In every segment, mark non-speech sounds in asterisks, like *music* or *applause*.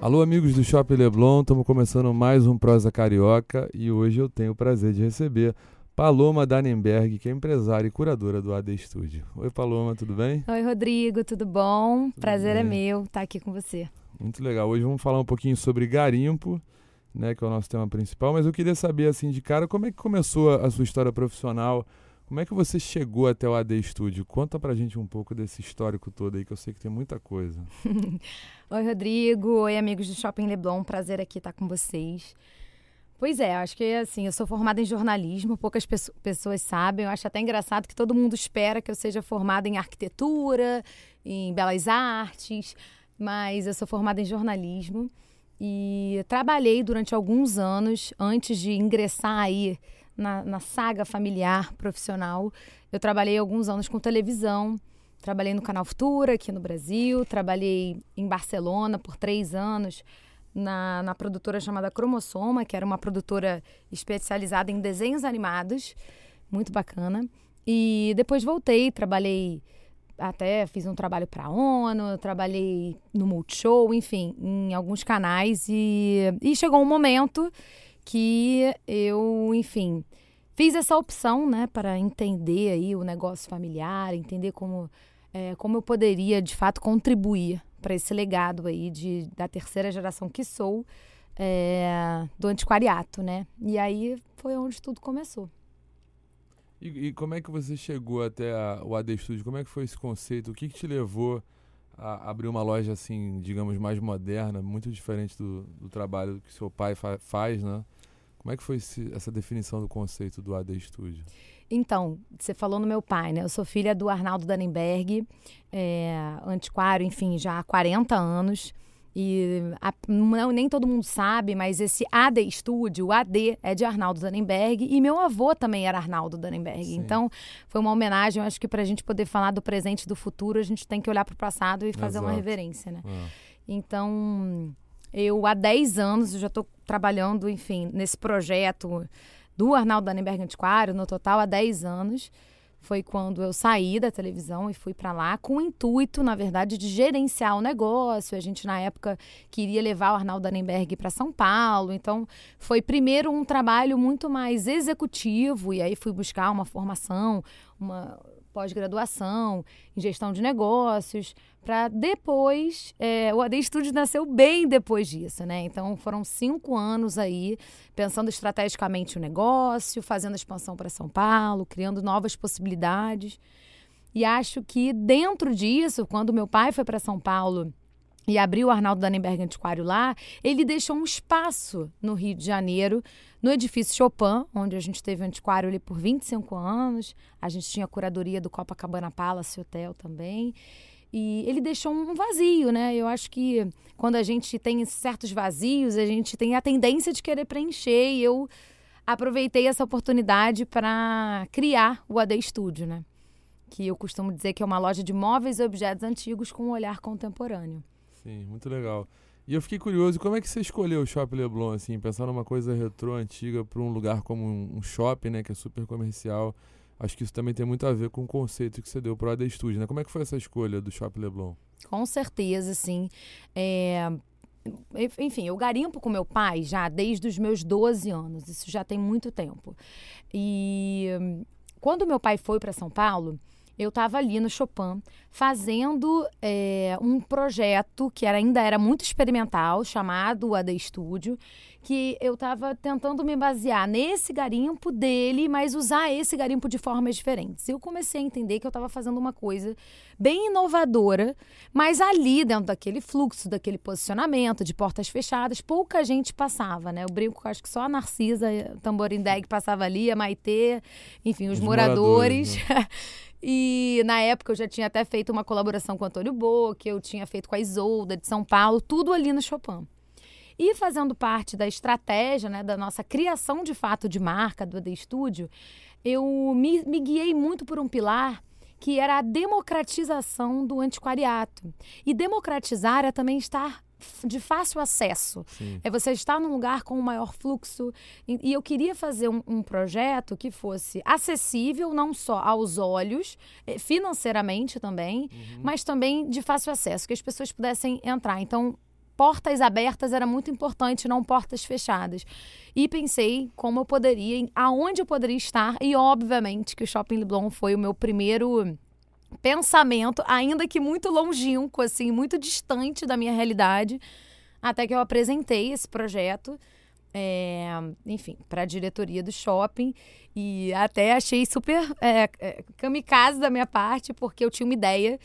Alô, amigos do Shopping Leblon, estamos começando mais um Prosa Carioca e hoje eu tenho o prazer de receber Paloma Danenberg, que é empresária e curadora do AD Studio. Oi, Paloma, tudo bem? Oi, Rodrigo, tudo bom? Tudo prazer é bem. é meu estar aqui com você. Muito legal. Hoje vamos falar um pouquinho sobre garimpo, né, que é o nosso tema principal, mas eu queria saber, assim, de cara, como é que começou a sua história profissional? Como é que você chegou até o AD Studio? Conta pra gente um pouco desse histórico todo aí, que eu sei que tem muita coisa. *laughs* Oi, Rodrigo. Oi, amigos do Shopping Leblon. Prazer aqui estar com vocês. Pois é, acho que assim, eu sou formada em jornalismo, poucas pessoas sabem. Eu acho até engraçado que todo mundo espera que eu seja formada em arquitetura, em belas artes, mas eu sou formada em jornalismo e trabalhei durante alguns anos antes de ingressar aí na, na saga familiar profissional. Eu trabalhei alguns anos com televisão, trabalhei no Canal Futura aqui no Brasil, trabalhei em Barcelona por três anos na, na produtora chamada Cromossoma, que era uma produtora especializada em desenhos animados, muito bacana. E depois voltei, trabalhei até fiz um trabalho para a ONU, trabalhei no Multishow, enfim, em alguns canais. E, e chegou um momento que eu, enfim, fiz essa opção, né, para entender aí o negócio familiar, entender como, é, como eu poderia, de fato, contribuir para esse legado aí de, da terceira geração que sou, é, do antiquariato, né? E aí foi onde tudo começou. E, e como é que você chegou até a, o AD Studio? Como é que foi esse conceito? O que, que te levou a abrir uma loja assim, digamos, mais moderna, muito diferente do, do trabalho que seu pai fa faz, né? Como é que foi esse, essa definição do conceito do AD Studio? Então, você falou no meu pai, né? Eu sou filha do Arnaldo Dannenberg, é, antiquário, enfim, já há 40 anos. E a, não, nem todo mundo sabe, mas esse AD Studio, o AD, é de Arnaldo Dannenberg e meu avô também era Arnaldo Dannenberg. Sim. Então, foi uma homenagem. Eu acho que para a gente poder falar do presente e do futuro, a gente tem que olhar para o passado e fazer Exato. uma reverência, né? É. Então, eu há 10 anos já estou trabalhando, enfim, nesse projeto do Arnaldo Dannenberg Antiquário, no total há 10 anos. Foi quando eu saí da televisão e fui para lá com o intuito, na verdade, de gerenciar o negócio. A gente, na época, queria levar o Arnaldo Dannenberg para São Paulo. Então, foi primeiro um trabalho muito mais executivo. E aí fui buscar uma formação, uma pós-graduação em gestão de negócios, para depois. É, o AD Studio nasceu bem depois disso, né? Então foram cinco anos aí pensando estrategicamente o negócio, fazendo expansão para São Paulo, criando novas possibilidades. E acho que dentro disso, quando meu pai foi para São Paulo e abriu o Arnaldo Dannenberg Antiquário lá, ele deixou um espaço no Rio de Janeiro, no edifício Chopin, onde a gente teve o antiquário ali por 25 anos. A gente tinha a curadoria do Copacabana Palace Hotel também. E ele deixou um vazio, né? Eu acho que quando a gente tem certos vazios, a gente tem a tendência de querer preencher. E eu aproveitei essa oportunidade para criar o AD Studio, né? Que eu costumo dizer que é uma loja de móveis e objetos antigos com um olhar contemporâneo. Sim, muito legal. E eu fiquei curioso, como é que você escolheu o Shopping Leblon, assim, pensar numa coisa retrô, antiga, para um lugar como um shopping, né, que é super comercial. Acho que isso também tem muito a ver com o conceito que você deu para o AD Studio, né? Como é que foi essa escolha do Shopping Leblon? Com certeza, sim. É... Enfim, eu garimpo com meu pai já desde os meus 12 anos. Isso já tem muito tempo. E quando meu pai foi para São Paulo, eu estava ali no Chopin fazendo é, um projeto que era, ainda era muito experimental, chamado AD Studio, que eu estava tentando me basear nesse garimpo dele, mas usar esse garimpo de formas diferentes. Eu comecei a entender que eu estava fazendo uma coisa bem inovadora, mas ali dentro daquele fluxo, daquele posicionamento de portas fechadas, pouca gente passava, né? Eu brinco, acho que só a Narcisa Tamborindeg passava ali, a Maitê, enfim, os, os moradores. moradores né? *laughs* E na época eu já tinha até feito uma colaboração com o Antônio Boca, eu tinha feito com a Isolda de São Paulo, tudo ali no Chopin. E fazendo parte da estratégia, né, da nossa criação de fato de marca do AD Studio, eu me, me guiei muito por um pilar que era a democratização do antiquariato. E democratizar é também estar de fácil acesso. Sim. É você estar num lugar com um maior fluxo. E, eu queria fazer um, um, projeto que fosse acessível não só aos olhos, eh, financeiramente também, uhum. mas também de fácil acesso, que as pessoas pudessem entrar. Então, portas abertas era muito importante, não portas fechadas. E pensei como eu poderia, aonde eu poderia estar, e obviamente que o Shopping Leblon foi o meu primeiro pensamento, ainda que muito longínquo, assim, muito distante da minha realidade, até que eu apresentei esse projeto, é, enfim, para a diretoria do shopping e até achei super é, é, kamikaze da minha parte, porque eu tinha uma ideia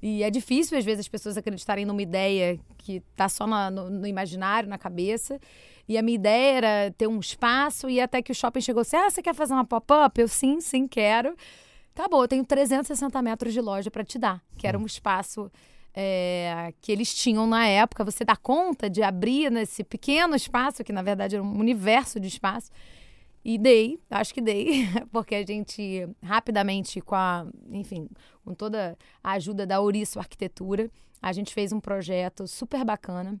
e é difícil, às vezes, as pessoas acreditarem numa ideia que está só no, no, imaginário, na cabeça. E a minha ideia era ter um espaço, e até que o shopping chegou assim: ah, você quer fazer uma pop-up? Eu, sim, sim, quero. Tá bom, eu tenho 360 metros de loja para te dar, que era um espaço é, que eles tinham na época. Você dá conta de abrir nesse pequeno espaço, que na verdade era um universo de espaço. E dei, acho que dei, *laughs* porque a gente rapidamente, com a, enfim, com toda a ajuda da Ouriço Arquitetura, a gente fez um projeto super bacana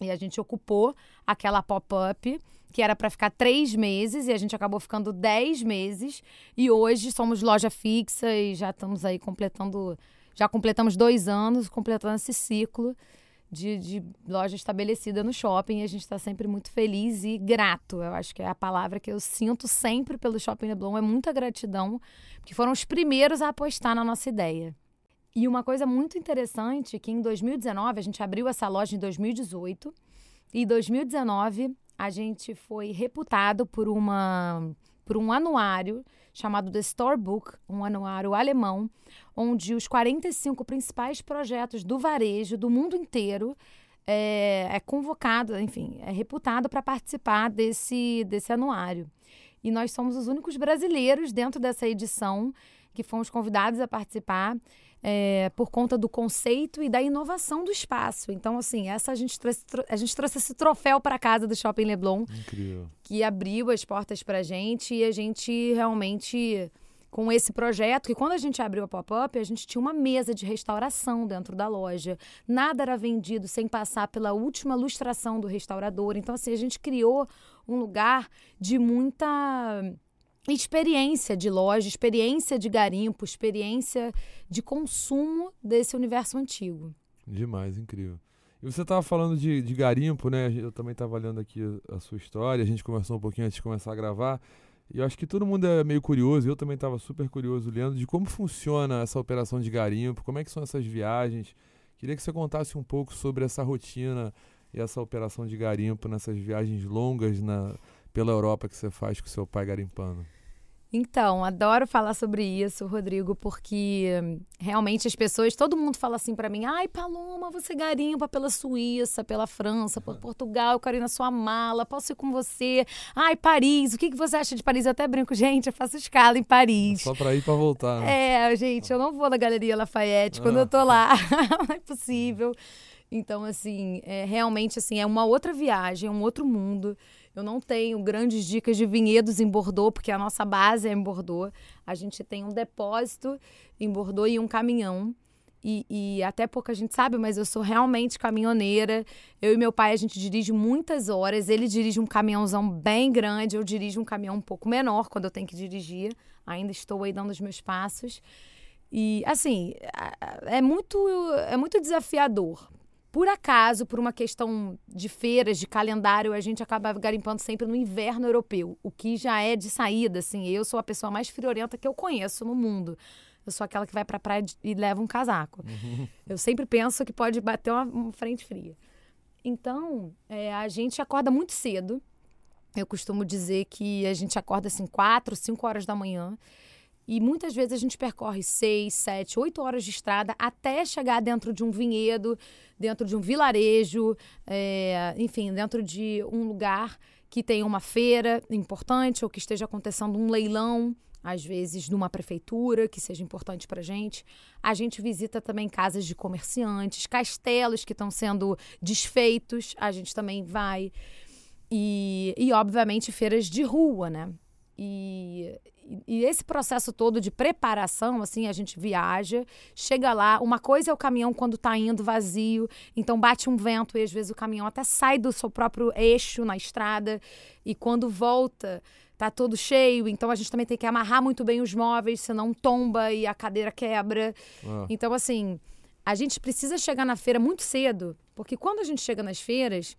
e a gente ocupou aquela pop-up que era para ficar três meses e a gente acabou ficando dez meses. E hoje somos loja fixa e já estamos aí completando. Já completamos dois anos completando esse ciclo de, de loja estabelecida no shopping. E a gente está sempre muito feliz e grato. Eu acho que é a palavra que eu sinto sempre pelo Shopping Leblon. É muita gratidão, porque foram os primeiros a apostar na nossa ideia. E uma coisa muito interessante que em 2019, a gente abriu essa loja em 2018, e em 2019 a gente foi reputado por, uma, por um anuário chamado The Storebook, um anuário alemão, onde os 45 principais projetos do varejo do mundo inteiro é, é convocado, enfim, é reputado para participar desse, desse anuário. E nós somos os únicos brasileiros dentro dessa edição que fomos convidados a participar é, por conta do conceito e da inovação do espaço. Então, assim, essa a gente trouxe, a gente trouxe esse troféu para casa do Shopping Leblon. Incrível. Que abriu as portas para a gente e a gente realmente com esse projeto, que quando a gente abriu a pop-up, a gente tinha uma mesa de restauração dentro da loja. Nada era vendido sem passar pela última lustração do restaurador. Então, assim, a gente criou um lugar de muita experiência de loja, experiência de garimpo, experiência de consumo desse universo antigo. Demais, incrível. E você estava falando de, de, garimpo, né? Eu também estava olhando aqui a, sua história, a gente conversou um pouquinho antes de começar a gravar. E eu acho que todo mundo é meio curioso, eu também estava super curioso, Leandro, de como funciona essa operação de garimpo, como é que são essas viagens. Queria que você contasse um pouco sobre essa rotina e essa operação de garimpo nessas viagens longas na, pela Europa que você faz com seu pai garimpando? Então, adoro falar sobre isso, Rodrigo, porque realmente as pessoas, todo mundo fala assim para mim: ai, Paloma, você garimpa pela Suíça, pela França, por Portugal, eu quero ir na sua mala, posso ir com você? Ai, Paris, o que, que você acha de Paris? Eu até brinco, gente, eu faço escala em Paris. Só pra ir pra voltar. Né? É, gente, eu não vou na Galeria Lafayette ah. quando eu tô lá, *laughs* não é possível. Então, assim, é, realmente, assim, é uma outra viagem, é um outro mundo. Eu não tenho grandes dicas de vinhedos em Bordeaux, porque a nossa base é em Bordeaux. A gente tem um depósito em Bordeaux e um caminhão. E, e, até pouca gente sabe, mas eu sou realmente caminhoneira. Eu e meu pai, a gente dirige muitas horas. Ele dirige um caminhãozão bem grande, eu dirijo um caminhão um pouco menor quando eu tenho que dirigir. Ainda estou aí dando os meus passos. E, assim, é muito, é muito desafiador, por acaso, por uma questão de feiras, de calendário, a gente acaba garimpando sempre no inverno europeu, o que já é de saída, assim. Eu sou a pessoa mais friorenta que eu conheço no mundo. eu sou aquela que vai pra praia e leva um casaco. *laughs* Eu sempre penso que pode bater uma, uma frente fria. Então, é, a gente acorda muito cedo. Eu costumo dizer que a gente acorda assim, quatro, cinco horas da manhã. E muitas vezes a gente percorre seis, sete, oito horas de estrada até chegar dentro de um vinhedo, dentro de um vilarejo, é, enfim, dentro de um lugar que tem uma feira importante ou que esteja acontecendo um leilão, às vezes numa prefeitura, que seja importante para gente. A gente visita também casas de comerciantes, castelos que estão sendo desfeitos, a gente também vai. E, e obviamente, feiras de rua, né? E, e esse processo todo de preparação, assim, a gente viaja, chega lá, uma coisa é o caminhão quando está indo vazio, então bate um vento e às vezes o caminhão até sai do seu próprio eixo na estrada e quando volta tá todo cheio, então a gente também tem que amarrar muito bem os móveis, senão tomba e a cadeira quebra. Ah. Então assim, a gente precisa chegar na feira muito cedo, porque quando a gente chega nas feiras,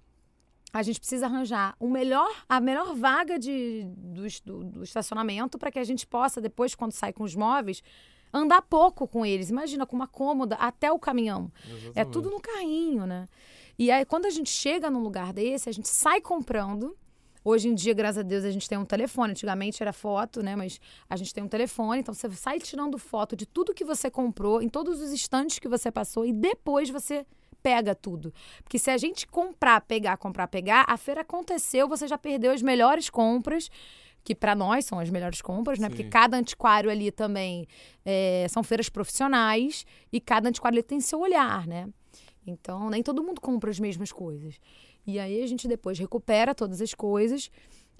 a gente precisa arranjar o melhor, a melhor vaga de, do, do, do estacionamento para que a gente possa, depois, quando sai com os móveis, andar pouco com eles. Imagina, com uma cômoda até o caminhão. Exatamente. É tudo no carrinho, né? E aí, quando a gente chega num lugar desse, a gente sai comprando. Hoje em dia, graças a Deus, a gente tem um telefone. Antigamente era foto, né? Mas a gente tem um telefone. Então, você sai tirando foto de tudo que você comprou, em todos os instantes que você passou, e depois você pega tudo. Porque se a gente comprar, pegar, comprar, pegar, a feira aconteceu, você já perdeu as melhores compras que para nós são as melhores compras, né? Sim. Porque cada antiquário ali também é, são feiras profissionais e cada antiquário ali tem seu olhar, né? Então, nem todo mundo compra as mesmas coisas. E aí a gente depois recupera todas as coisas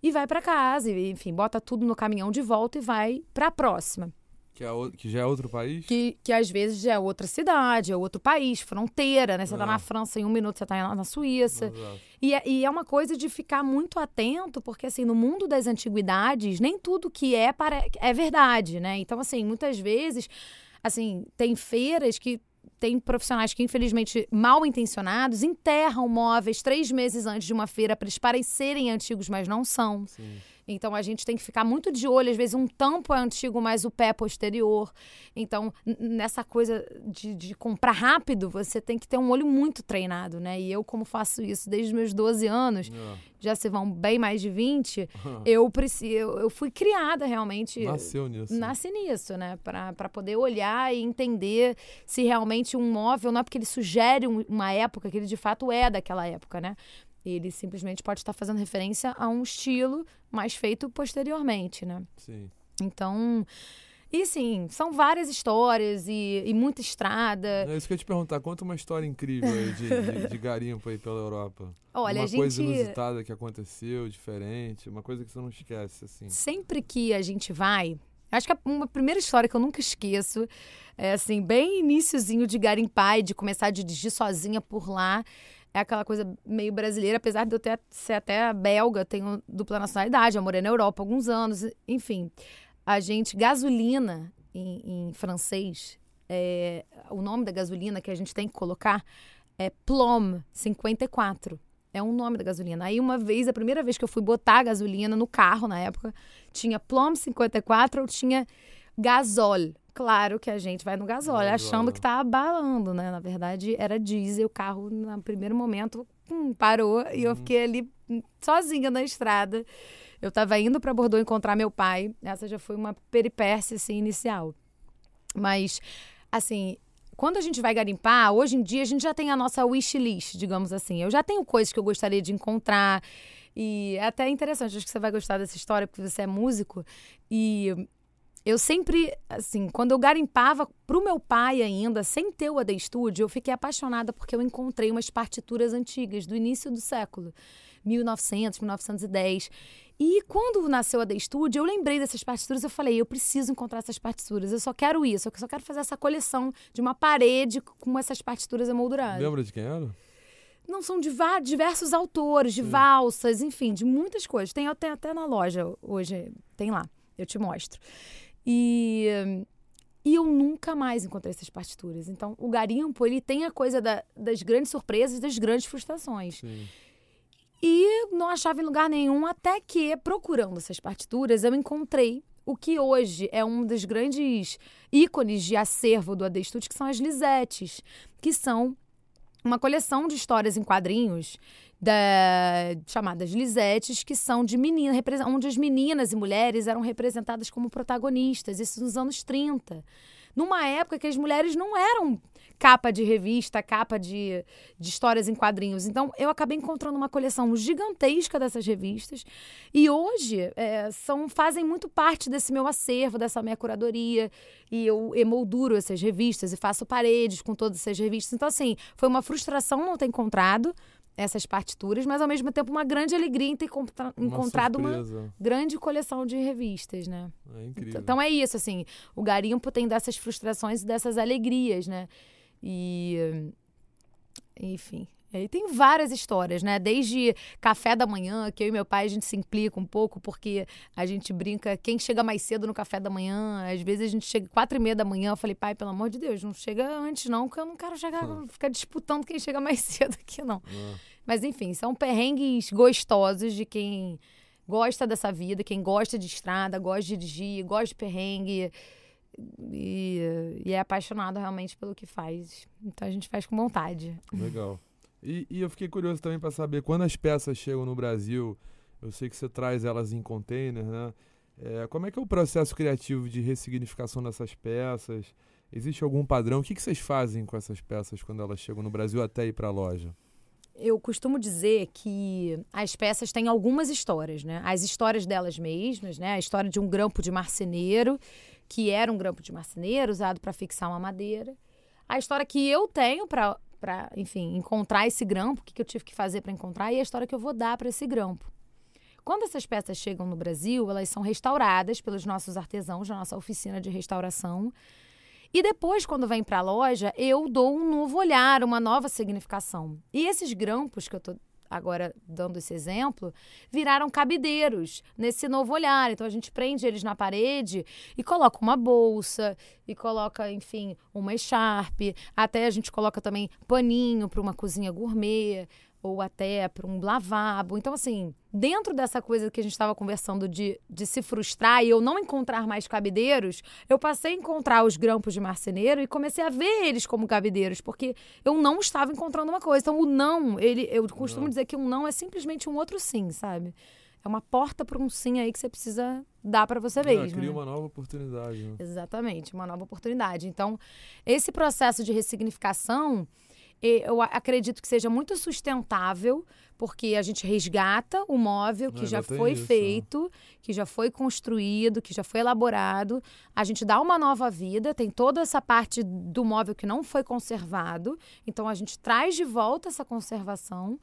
e vai para casa, e, enfim, bota tudo no caminhão de volta e vai para a próxima. Que, é, que já é outro país? Que, que às vezes já é outra cidade, é outro país, fronteira, né? Você é. tá na França, em um minuto você tá na Suíça. E é, e é uma coisa de ficar muito atento, porque assim, no mundo das antiguidades, nem tudo que é para, é verdade, né? Então, assim, muitas vezes, assim, tem feiras que tem profissionais que, infelizmente, mal intencionados, enterram móveis três meses antes de uma feira para eles parecerem antigos, mas não são. Sim. Então a gente tem que ficar muito de olho, às vezes um tampo é antigo, mas o pé é posterior. Então, nessa coisa de, de, comprar rápido, você tem que ter um olho muito treinado, né? E eu, como faço isso desde os meus 12 anos, é. já se vão bem mais de 20, *laughs* eu, preciso, eu, eu fui criada realmente. Nasceu nisso. Nasci nisso, né? Para poder olhar e entender se realmente um móvel, não é porque ele sugere uma época, que ele de fato é daquela época, né? Ele simplesmente pode estar fazendo referência a um estilo mais feito posteriormente, né? Sim. Então, e sim, são várias histórias e, e, muita estrada. É isso que eu ia te perguntar. Conta uma história incrível aí de, de, *laughs* de, garimpo aí pela Europa. Olha, uma gente... coisa inusitada que aconteceu, diferente, uma coisa que você não esquece, assim. Sempre que a gente vai, acho que a, uma primeira história que eu nunca esqueço é assim, bem iníciozinho de garimpar e de começar a dirigir sozinha por lá é aquela coisa meio brasileira, apesar de eu ter, ser até belga, tenho dupla nacionalidade, eu morei na Europa há alguns anos, enfim. A gente, gasolina em, em francês, é, o nome da gasolina que a gente tem que colocar é Plom 54. É um nome da gasolina. Aí, uma vez, a primeira vez que eu fui botar a gasolina no carro, na época, tinha Plom 54 ou tinha gasol. Claro que a gente vai no gasóleo, achando que tá abalando, né? Na verdade, era diesel, o carro, no primeiro momento, hum, parou uhum. e eu uhum. fiquei ali hum, sozinha na estrada. Eu estava indo para Bordeaux encontrar meu pai. Essa já foi uma peripécia, assim, inicial. Mas, assim, quando a gente vai garimpar, hoje em dia a gente já tem a nossa wish list, digamos assim. Eu já tenho coisas que eu gostaria de encontrar. E é até interessante, acho que você vai gostar dessa história, porque você é músico. E eu sempre, assim, quando eu garimpava pro meu pai ainda, sem ter o AD Studio, eu fiquei apaixonada porque eu encontrei umas partituras antigas do início do século, 1900, 1910. E quando nasceu a AD Studio, eu lembrei dessas partituras, eu falei, eu preciso encontrar essas partituras, eu só quero isso, eu só quero fazer essa coleção de uma parede com essas partituras emolduradas. Lembra de quem era? Não, são de diversos autores, de Sim. valsas, enfim, de muitas coisas. Tem, tem até na loja hoje, tem lá, eu te mostro. E, e eu nunca mais encontrei essas partituras. Então, o garimpo, ele tem a coisa da, das grandes surpresas, das grandes frustrações. Sim. E não achava em lugar nenhum, até que, procurando essas partituras, eu encontrei o que hoje é um dos grandes ícones de acervo do Adestute, que são as Lisettes, que são uma coleção de histórias em quadrinhos da, chamadas Lisettes, que são de meninas, onde as meninas e mulheres eram representadas como protagonistas, isso nos anos 30 numa época que as mulheres não eram capa de revista, capa de, de histórias em quadrinhos. Então, eu acabei encontrando uma coleção gigantesca dessas revistas e hoje é, são fazem muito parte desse meu acervo, dessa minha curadoria. E eu emolduro essas revistas e faço paredes com todas essas revistas. Então, assim, foi uma frustração não ter encontrado, essas partituras, mas ao mesmo tempo uma grande alegria em ter encontrado uma grande coleção de revistas, né? É incrível. Então é isso, assim, o garimpo tem dessas frustrações e dessas alegrias, né? E enfim, aí tem várias histórias, né? Desde café da manhã, que eu e meu pai a gente se implica um pouco, porque a gente brinca, quem chega mais cedo no café da manhã, às vezes a gente chega quatro e meia da manhã, eu falei, pai, pelo amor de Deus, não chega antes não, porque eu não quero chegar, *laughs* ficar disputando quem chega mais *laughs* cedo aqui, não. É. Mas enfim, são perrengues gostosos de quem gosta dessa vida, quem gosta de estrada, gosta de dirigir, gosta de perrengue. E, e, é apaixonado realmente pelo que faz. Então a gente faz com vontade. Legal. E, e eu fiquei curioso também para saber quando as peças chegam no Brasil, eu sei que você traz elas em container, né? É, como é que é o processo criativo de ressignificação dessas peças? Existe algum padrão? O que, que vocês fazem com essas peças quando elas chegam no Brasil até ir para a loja? Eu costumo dizer que as peças têm algumas histórias, né? As histórias delas mesmas, né? A história de um grampo de marceneiro, que era um grampo de marceneiro usado para fixar uma madeira. A história que eu tenho para para, enfim, encontrar esse grampo, o que, que eu tive que fazer para encontrar e a história que eu vou dar para esse grampo. Quando essas peças chegam no Brasil, elas são restauradas pelos nossos artesãos da nossa oficina de restauração. E depois, quando vem para a loja, eu dou um novo olhar, uma nova significação. E esses grampos que eu estou agora dando esse exemplo, viraram cabideiros nesse novo olhar. Então a gente prende eles na parede e coloca uma bolsa e coloca, enfim, uma echarpe, até a gente coloca também paninho para uma cozinha gourmet ou até para um lavabo. Então, assim, dentro dessa coisa que a gente estava conversando de, de se frustrar e eu não encontrar mais cabideiros, eu passei a encontrar os grampos de marceneiro e comecei a ver eles como cabideiros, porque eu não estava encontrando uma coisa. Então, o não, ele, eu costumo não. dizer que um não é simplesmente um outro sim, sabe? É uma porta para um sim aí que você precisa dar para você mesmo. É, cria né? uma nova oportunidade. Né? Exatamente, uma nova oportunidade. Então, esse processo de ressignificação eu acredito que seja muito sustentável, porque a gente resgata o móvel que é, já foi isso. feito, que já foi construído, que já foi elaborado. A gente dá uma nova vida, tem toda essa parte do móvel que não foi conservado. Então a gente traz de volta essa conservação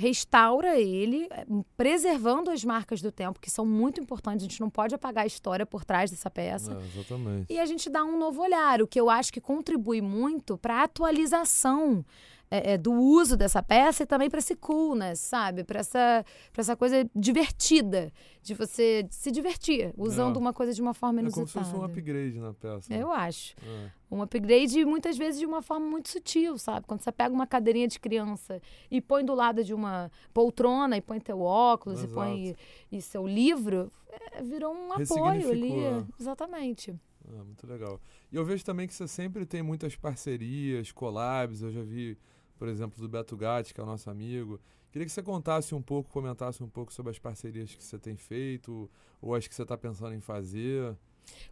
restaura ele, eh, preservando as marcas do tempo, que são muito importantes. A gente não pode apagar a história por trás dessa peça. É, exatamente. E a gente dá um novo olhar, o que eu acho que contribui muito para a atualização é, é, do uso dessa peça e também para esse coolness, sabe? Para essa, essa coisa divertida, de você se divertir, usando é. uma coisa de uma forma inusitada. É como se fosse um upgrade na peça. Né? Eu acho. É. Um upgrade, muitas vezes, de uma forma muito sutil, sabe? Quando você pega uma cadeirinha de criança e põe do lado de uma poltrona e põe teu óculos Exato. e põe e seu livro, é, virou um apoio ali. Exatamente. Ah, muito legal. E eu vejo também que você sempre tem muitas parcerias, collabs. Eu já vi por exemplo, do Beto Gatti, que é o nosso amigo. Queria que você contasse um pouco, comentasse um pouco sobre as parcerias que você tem feito ou as que você está pensando em fazer.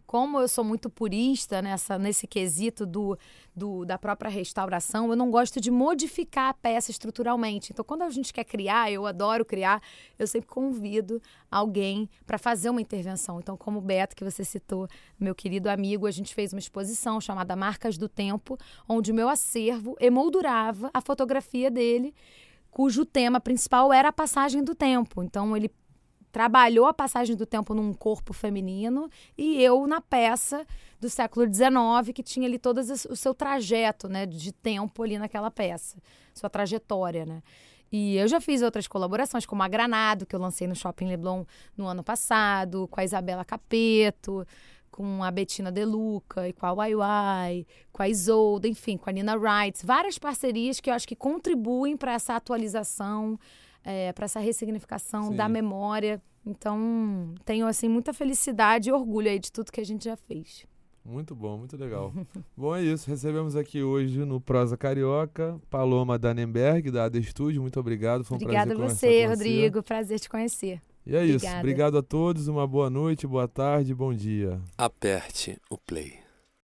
Como eu sou muito purista nessa, nesse quesito do, do, da própria restauração, eu não gosto de modificar a peça estruturalmente. Então, quando a gente quer criar, eu adoro criar, eu sempre convido alguém para fazer uma intervenção. Então, como o Beto, que você citou, meu querido amigo, a gente fez uma exposição chamada Marcas do Tempo, onde o meu acervo emoldurava a fotografia dele cujo tema principal era a passagem do tempo. Então ele trabalhou a passagem do tempo num corpo feminino e eu na peça do século XIX que tinha ali todo o seu trajeto né, de tempo ali naquela peça, sua trajetória, né? E eu já fiz outras colaborações, como a Granado, que eu lancei no Shopping Leblon no ano passado, com a Isabela Capeto, com a Bettina Deluca e com a YY, com a Isolda, enfim, com a Nina Wright. Várias parcerias que eu acho que contribuem para essa atualização é, para essa ressignificação Sim. da memória. Então, tenho assim muita felicidade e orgulho aí de tudo que a gente já fez. Muito bom, muito legal. *laughs* bom, é isso. Recebemos aqui hoje no Prosa Carioca Paloma Danenberg, da AD Studio. Muito obrigado. Foi um Obrigada a prazer você, conversar com Rodrigo. Prazer te conhecer. E é isso. Obrigada. Obrigado a todos. Uma boa noite, boa tarde, bom dia. Aperte o play.